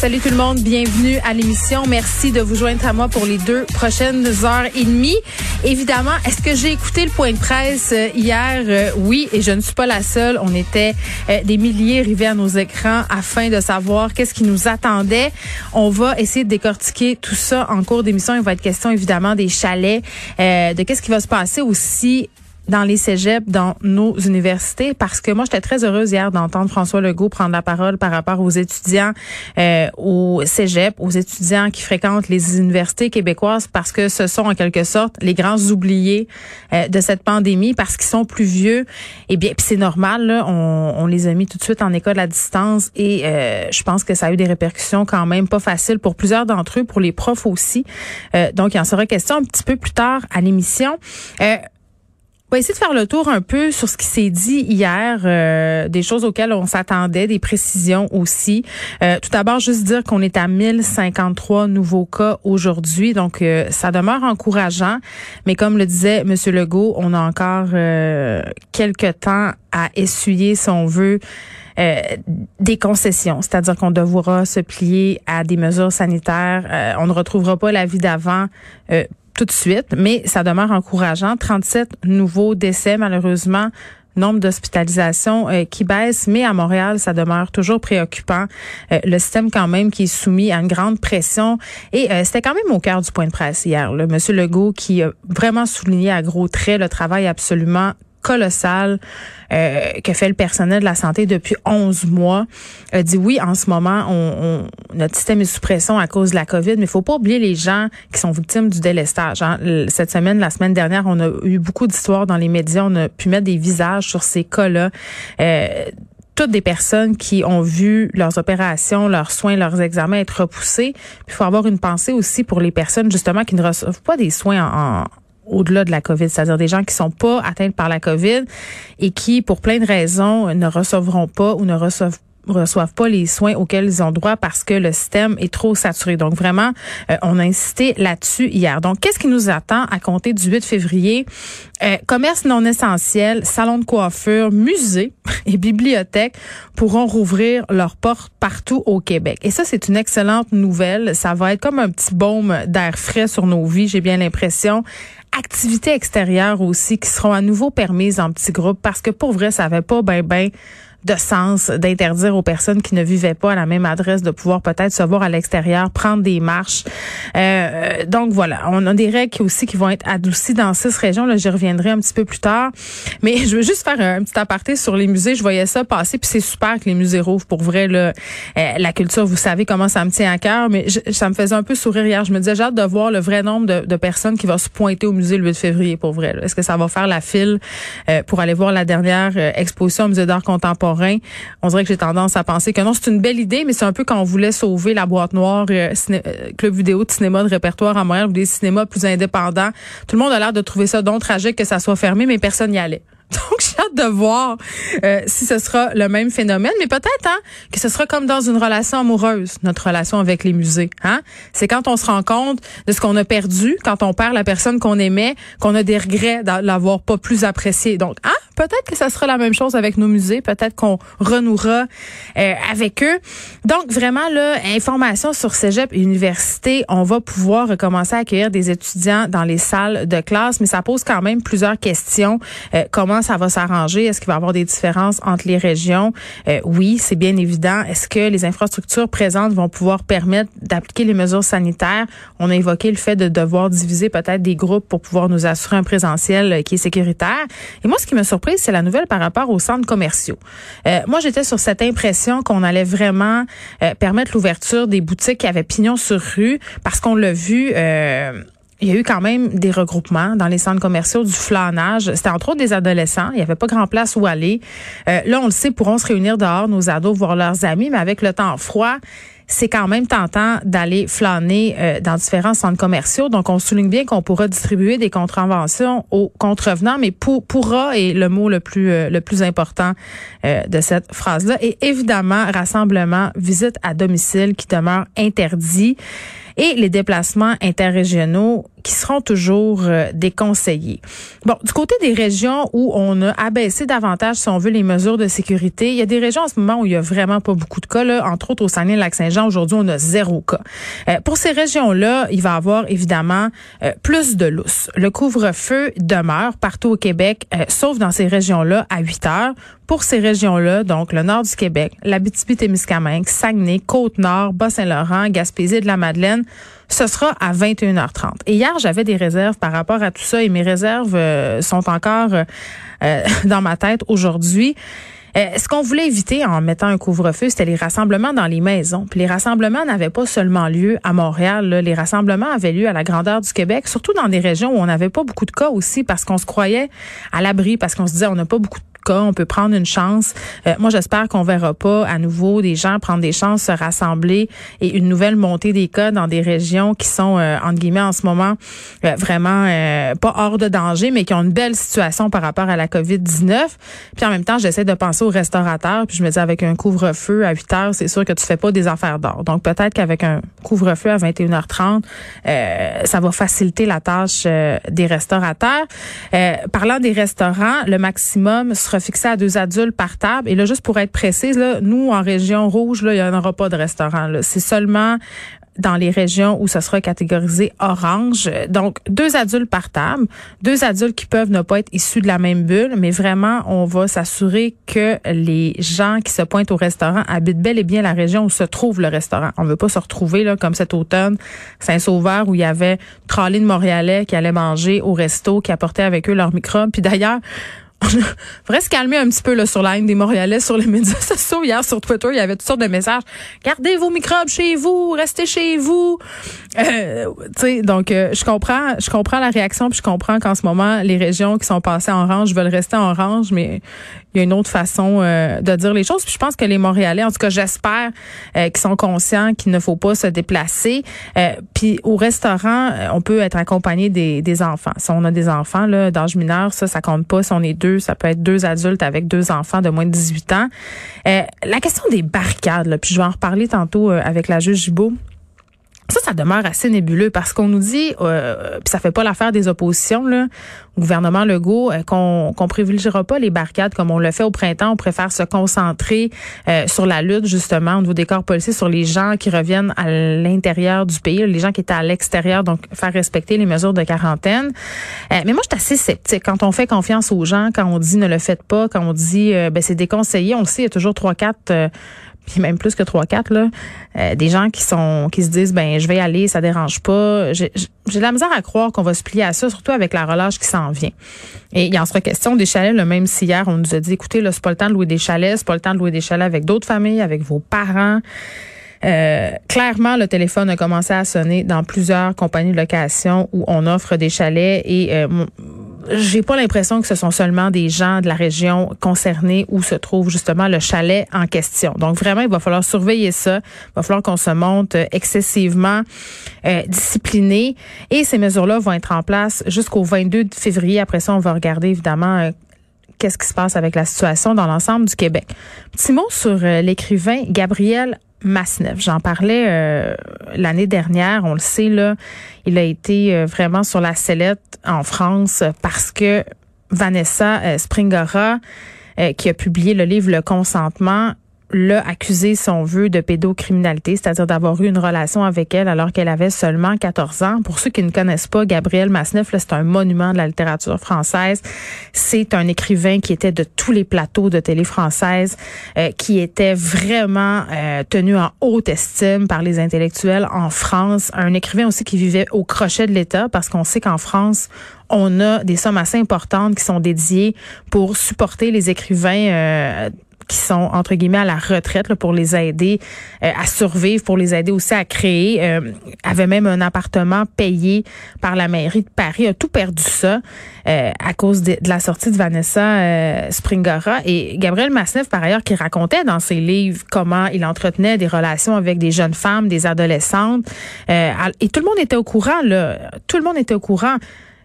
Salut tout le monde, bienvenue à l'émission. Merci de vous joindre à moi pour les deux prochaines heures et demie. Évidemment, est-ce que j'ai écouté le point de presse euh, hier? Euh, oui, et je ne suis pas la seule. On était euh, des milliers rivés à nos écrans afin de savoir qu'est-ce qui nous attendait. On va essayer de décortiquer tout ça en cours d'émission. Il va être question évidemment des chalets, de qu'est-ce qui va se passer aussi dans les cégeps, dans nos universités, parce que moi, j'étais très heureuse hier d'entendre François Legault prendre la parole par rapport aux étudiants euh, au cégep, aux étudiants qui fréquentent les universités québécoises, parce que ce sont en quelque sorte les grands oubliés euh, de cette pandémie, parce qu'ils sont plus vieux. Et eh bien, c'est normal, là, on, on, les a mis tout de suite en école à distance, et euh, je pense que ça a eu des répercussions quand même pas faciles pour plusieurs d'entre eux, pour les profs aussi. Euh, donc, il en sera question un petit peu plus tard à l'émission. Euh, on va essayer de faire le tour un peu sur ce qui s'est dit hier, euh, des choses auxquelles on s'attendait, des précisions aussi. Euh, tout d'abord, juste dire qu'on est à 1053 nouveaux cas aujourd'hui, donc euh, ça demeure encourageant. Mais comme le disait M. Legault, on a encore quelques temps à essuyer, si on veut, des concessions, c'est-à-dire qu'on devra se plier à des mesures sanitaires. on ne retrouvera pas la vie d'avant tout de suite, mais ça demeure encourageant. 37 nouveaux décès, malheureusement nombre d'hospitalisations euh, qui baisse, mais à Montréal, ça demeure toujours préoccupant. Euh, le système quand même qui est soumis à une grande pression. Et euh, c'était quand même au cœur du point de presse hier. Là. Monsieur Legault qui a vraiment souligné à gros traits le travail absolument colossal euh, que fait le personnel de la santé depuis 11 mois. A dit oui, en ce moment, on, on, notre système est sous pression à cause de la COVID, mais il faut pas oublier les gens qui sont victimes du délestage. Hein. Cette semaine, la semaine dernière, on a eu beaucoup d'histoires dans les médias. On a pu mettre des visages sur ces cas-là. Euh, toutes des personnes qui ont vu leurs opérations, leurs soins, leurs examens être repoussés. il faut avoir une pensée aussi pour les personnes justement qui ne reçoivent pas des soins en, au-delà de la COVID, c'est-à-dire des gens qui sont pas atteints par la COVID et qui, pour plein de raisons, ne recevront pas ou ne reçoivent pas les soins auxquels ils ont droit parce que le système est trop saturé. Donc vraiment, euh, on a insisté là-dessus hier. Donc qu'est-ce qui nous attend à compter du 8 février? Euh, Commerce non essentiel, salons de coiffure, musées et bibliothèques pourront rouvrir leurs portes partout au Québec. Et ça, c'est une excellente nouvelle. Ça va être comme un petit baume d'air frais sur nos vies, j'ai bien l'impression activités extérieures aussi qui seront à nouveau permises en petits groupes parce que pour vrai, ça avait pas ben ben de sens d'interdire aux personnes qui ne vivaient pas à la même adresse de pouvoir peut-être se voir à l'extérieur, prendre des marches. Euh, donc voilà, on a des règles aussi qui vont être adoucies dans six régions. Là, j'y reviendrai un petit peu plus tard. Mais je veux juste faire un, petit aparté sur les musées. Je voyais ça passer, puis c'est super que les musées rouvrent. Pour vrai, là, euh, la culture, vous savez comment ça me tient à cœur, mais ça me faisait un peu sourire hier. Je me disais, j'ai hâte de voir le vrai nombre de, de, personnes qui vont se pointer au musée le 8 février, pour vrai. Est-ce que ça va faire la file euh, pour aller voir la dernière euh, exposition au musée d'art contemporain? On dirait que j'ai tendance à penser que non, c'est une belle idée, mais c'est un peu quand on voulait sauver la boîte noire euh, euh, club vidéo de cinéma de répertoire à Montréal ou des cinémas plus indépendants. Tout le monde a l'air de trouver ça donc tragique que ça soit fermé, mais personne n'y allait. Donc, j'ai hâte de voir euh, si ce sera le même phénomène, mais peut-être hein, que ce sera comme dans une relation amoureuse, notre relation avec les musées. Hein? C'est quand on se rend compte de ce qu'on a perdu, quand on perd la personne qu'on aimait, qu'on a des regrets de l'avoir pas plus apprécié. Donc, hein, peut-être que ça sera la même chose avec nos musées, peut-être qu'on renouera euh, avec eux. Donc, vraiment, là, information sur Cégep Université, on va pouvoir recommencer à accueillir des étudiants dans les salles de classe, mais ça pose quand même plusieurs questions. Euh, comment ça va s'arranger? Est-ce qu'il va y avoir des différences entre les régions? Euh, oui, c'est bien évident. Est-ce que les infrastructures présentes vont pouvoir permettre d'appliquer les mesures sanitaires? On a évoqué le fait de devoir diviser peut-être des groupes pour pouvoir nous assurer un présentiel euh, qui est sécuritaire. Et moi, ce qui me surpris c'est la nouvelle par rapport aux centres commerciaux. Euh, moi, j'étais sur cette impression qu'on allait vraiment euh, permettre l'ouverture des boutiques qui avaient pignon sur rue, parce qu'on l'a vu. Euh, il y a eu quand même des regroupements dans les centres commerciaux, du flânage. C'était entre autres des adolescents. Il n'y avait pas grand place où aller. là, on le sait, pourront se réunir dehors, nos ados, voir leurs amis, mais avec le temps froid, c'est quand même tentant d'aller flâner euh, dans différents centres commerciaux. Donc, on souligne bien qu'on pourra distribuer des contraventions aux contrevenants, mais pour, pourra est le mot le plus euh, le plus important euh, de cette phrase-là. Et évidemment, rassemblement, visite à domicile qui demeure interdit et les déplacements interrégionaux qui seront toujours euh, déconseillés. Bon, du côté des régions où on a abaissé davantage, si on veut, les mesures de sécurité, il y a des régions en ce moment où il y a vraiment pas beaucoup de cas. Là. Entre autres, au Saguenay-Lac-Saint-Jean, aujourd'hui, on a zéro cas. Euh, pour ces régions-là, il va y avoir évidemment euh, plus de lousse. Le couvre-feu demeure partout au Québec, sauf dans ces régions-là, à 8 heures. Pour ces régions-là, donc le nord du Québec, l'Abitibi-Témiscamingue, Saguenay, Côte-Nord, Bas-Saint-Laurent, Gaspésie de la Madeleine, ce sera à 21h30. Et hier, j'avais des réserves par rapport à tout ça et mes réserves euh, sont encore euh, euh, dans ma tête aujourd'hui. ce qu'on voulait éviter en mettant un couvre-feu, c'était les rassemblements dans les maisons. Puis les rassemblements n'avaient pas seulement lieu à Montréal. Les rassemblements avaient lieu à la grandeur du Québec, surtout dans des régions où on n'avait pas beaucoup de cas aussi, parce qu'on se croyait à l'abri, parce qu'on se disait on n'a pas beaucoup de on peut prendre une chance. Euh, moi, j'espère qu'on verra pas à nouveau des gens prendre des chances, se rassembler et une nouvelle montée des cas dans des régions qui sont euh, entre guillemets en ce moment euh, vraiment euh, pas hors de danger, mais qui ont une belle situation par rapport à la COVID-19. Puis en même temps, j'essaie de penser aux restaurateurs. Puis je me dis avec un couvre-feu à 8 heures, c'est sûr que tu fais pas des affaires d'or. Donc peut-être qu'avec un couvre-feu à 21h30, ça va faciliter la tâche des restaurateurs. parlant des restaurants, le maximum sera fixé à deux adultes par table. Et là, juste pour être précise, là, nous, en région rouge, là, il n'y en aura pas de restaurant. C'est seulement dans les régions où ça sera catégorisé orange. Donc, deux adultes par table, deux adultes qui peuvent ne pas être issus de la même bulle, mais vraiment, on va s'assurer que les gens qui se pointent au restaurant habitent bel et bien la région où se trouve le restaurant. On veut pas se retrouver là comme cet automne Saint-Sauveur où il y avait une de Montréalais qui allaient manger au resto, qui apportaient avec eux leurs microbes. Puis d'ailleurs, faudrait se calmer un petit peu là, sur la haine des Montréalais sur les médias sociaux. Hier, sur Twitter, il y avait toutes sortes de messages. Gardez vos microbes chez vous, restez chez vous. Euh, donc, euh, je comprends je comprends la réaction, puis je comprends qu'en ce moment, les régions qui sont passées en orange veulent rester en orange, mais il y a une autre façon euh, de dire les choses. Puis je pense que les Montréalais, en tout cas, j'espère euh, qu'ils sont conscients qu'il ne faut pas se déplacer. Euh, puis au restaurant, on peut être accompagné des, des enfants. Si on a des enfants là d'âge mineur, ça, ça compte pas. Si on est deux, ça peut être deux adultes avec deux enfants de moins de 18 ans. la question des barricades, là, puis je vais en reparler tantôt avec la juge Gibault. Ça, ça demeure assez nébuleux parce qu'on nous dit, euh, puis ça fait pas l'affaire des oppositions, là, au gouvernement Legault, euh, qu'on qu'on privilégiera pas les barricades comme on le fait au printemps. On préfère se concentrer euh, sur la lutte justement au niveau des corps policiers, sur les gens qui reviennent à l'intérieur du pays, les gens qui étaient à l'extérieur, donc faire respecter les mesures de quarantaine. Euh, mais moi, je suis assez sceptique quand on fait confiance aux gens, quand on dit ne le faites pas, quand on dit ben c'est déconseillé. On le sait, il y a toujours trois quatre puis même plus que trois quatre là, euh, des gens qui sont qui se disent ben je vais y aller, ça dérange pas. J'ai de la misère à croire qu'on va se plier à ça, surtout avec la relâche qui s'en vient. Et il en sera question des chalets, le même si hier on nous a dit écoutez là c'est pas le temps de louer des chalets, c'est pas le temps de louer des chalets avec d'autres familles, avec vos parents. Euh, clairement, le téléphone a commencé à sonner dans plusieurs compagnies de location où on offre des chalets et euh, j'ai pas l'impression que ce sont seulement des gens de la région concernée où se trouve justement le chalet en question. Donc vraiment, il va falloir surveiller ça. Il va falloir qu'on se monte excessivement euh, discipliné. Et ces mesures-là vont être en place jusqu'au 22 février. Après ça, on va regarder évidemment euh, qu'est-ce qui se passe avec la situation dans l'ensemble du Québec. Petit mot sur euh, l'écrivain Gabriel J'en parlais euh, l'année dernière, on le sait là, il a été euh, vraiment sur la sellette en France parce que Vanessa euh, Springora, qui a publié le livre Le consentement, l'a accusé, si on veut, de pédocriminalité, c'est-à-dire d'avoir eu une relation avec elle alors qu'elle avait seulement 14 ans. Pour ceux qui ne connaissent pas, Gabriel Masneff, c'est un monument de la littérature française. C'est un écrivain qui était de tous les plateaux de télé française, euh, qui était vraiment euh, tenu en haute estime par les intellectuels en France. Un écrivain aussi qui vivait au crochet de l'État parce qu'on sait qu'en France, on a des sommes assez importantes qui sont dédiées pour supporter les écrivains euh, qui sont entre guillemets à la retraite pour les aider euh, à survivre, pour les aider aussi à créer. Euh, avait même un appartement payé par la mairie de Paris, a tout perdu ça euh, à cause de, la sortie de Vanessa euh, Springora et Gabriel Masneff par ailleurs qui racontait dans ses livres comment il entretenait des relations avec des jeunes femmes, des adolescentes et tout le monde était au courant là, tout le monde était au courant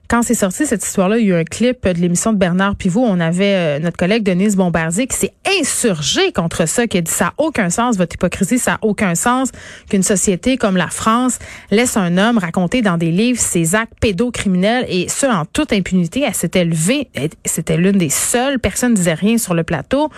quand c'est sorti cette histoire-là, il y a eu un clip de l'émission de Bernard Pivot. On avait euh, notre collègue Denise Bombardier qui s'est insurgé contre ça, qui a dit ça n'a aucun sens, votre hypocrisie, ça n'a aucun sens qu'une société comme la France laisse un homme raconter dans des livres ses actes pédocriminels et ce en toute impunité. Elle s'était levée, c'était l'une des seules. Personne ne disait rien sur le plateau.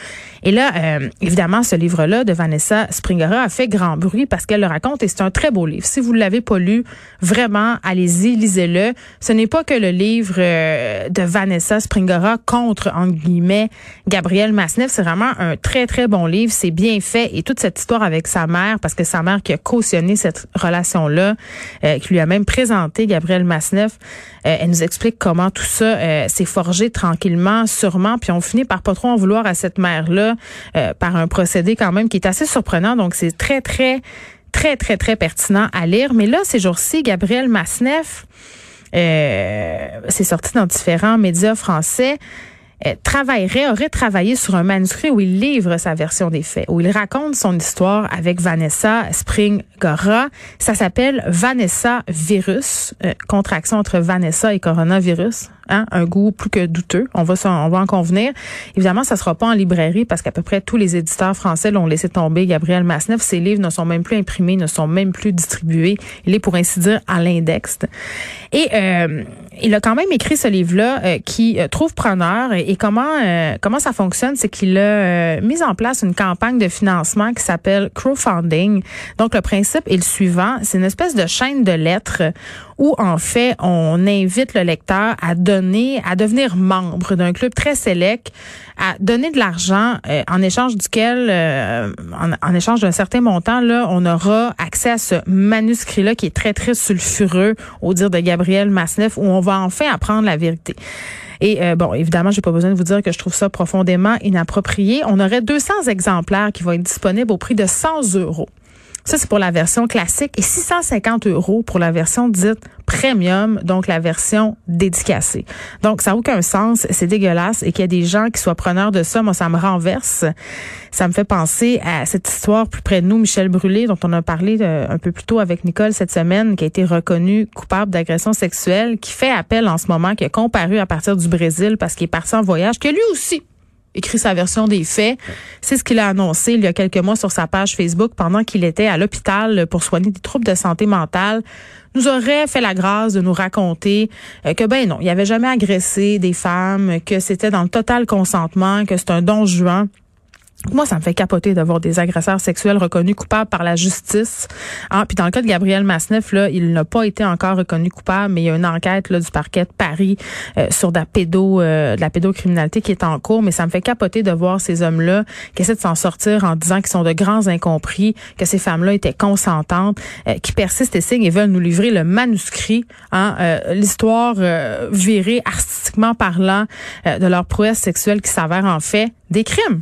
Et là, euh, évidemment, ce livre-là de Vanessa Springora a fait grand bruit parce qu'elle le raconte et c'est un très beau livre. Si vous ne l'avez pas lu, vraiment, allez-y, lisez-le. Ce n'est pas que le livre euh, de Vanessa Springora contre, en guillemets, Gabriel Masneff. C'est vraiment un très, très bon livre. C'est bien fait. Et toute cette histoire avec sa mère, parce que sa mère qui a cautionné cette relation-là, euh, qui lui a même présenté Gabriel Masneff, euh, elle nous explique comment tout ça s'est forgé tranquillement, sûrement. Puis on finit par pas trop en vouloir à cette mère-là, par un procédé quand même qui est assez surprenant. Donc c'est très, très très, très, très pertinent à lire. Mais là, ces jours-ci, Gabriel Masneff, euh, c'est sorti dans différents médias français, euh, travaillerait, aurait travaillé sur un manuscrit où il livre sa version des faits, où il raconte son histoire avec Vanessa Spring-Gora. Ça s'appelle Vanessa Virus, euh, contraction entre Vanessa et coronavirus. Hein, un goût plus que douteux. On va, on en convenir. Évidemment, ça sera pas en librairie parce qu'à peu près tous les éditeurs français l'ont laissé tomber. Gabriel Masneff, ses livres ne sont même plus imprimés, ne sont même plus distribués. Il est pour ainsi dire à l'index. Euh, il a quand même écrit ce livre-là euh, qui euh, trouve preneur. Et, comment comment ça fonctionne, c'est qu'il a mis en place une campagne de financement qui s'appelle crowdfunding. Donc le principe est le suivant c'est une espèce de chaîne de lettres où en fait on invite le lecteur à donner, à devenir membre d'un club très sélect, à donner de l'argent euh, en échange duquel, euh, en, échange d'un certain montant, là, on aura accès à ce manuscrit-là qui est très très sulfureux, au dire de Gabriel Masneff, où on enfin apprendre la vérité. Et euh, bon, évidemment, j'ai pas besoin de vous dire que je trouve ça profondément inapproprié. On aurait 200 exemplaires qui vont être disponibles au prix de 100 euros. Ça, c'est pour la version classique et 650 euros pour la version dite premium, donc la version dédicacée. Donc, ça n'a aucun sens. C'est dégueulasse et qu'il y a des gens qui soient preneurs de ça, moi, ça me renverse. Ça me fait penser à cette histoire plus près de nous, Michel Brûlé, dont on a parlé euh, un peu plus tôt avec Nicole cette semaine, qui a été reconnu coupable d'agression sexuelle, qui fait appel en ce moment, qui a comparu à partir du Brésil parce qu'il est parti en voyage, que lui aussi écrit sa version des faits. C'est ce qu'il a annoncé il y a quelques mois sur sa page Facebook pendant qu'il était à l'hôpital pour soigner des troubles de santé mentale. Nous aurait fait la grâce de nous raconter euh, que ben non, il avait jamais agressé des femmes, que c'était dans le total consentement, que c'est un don juin. Moi, ça me fait capoter d'avoir des agresseurs sexuels reconnus coupables par la justice. Ah, puis dans le cas de Gabriel Masneff, là, il n'a pas été encore reconnu coupable, mais il y a une enquête là, du parquet de Paris euh, sur de la, pédo, euh, pédocriminalité qui est en cours. Mais ça me fait capoter de voir ces hommes-là qui essaient de s'en sortir en disant qu'ils sont de grands incompris, que ces femmes-là étaient consentantes, euh, qui persistent et signent et veulent nous livrer le manuscrit, hein, l'histoire virée artistiquement parlant de leur prouesse sexuelle qui s'avère en fait des crimes.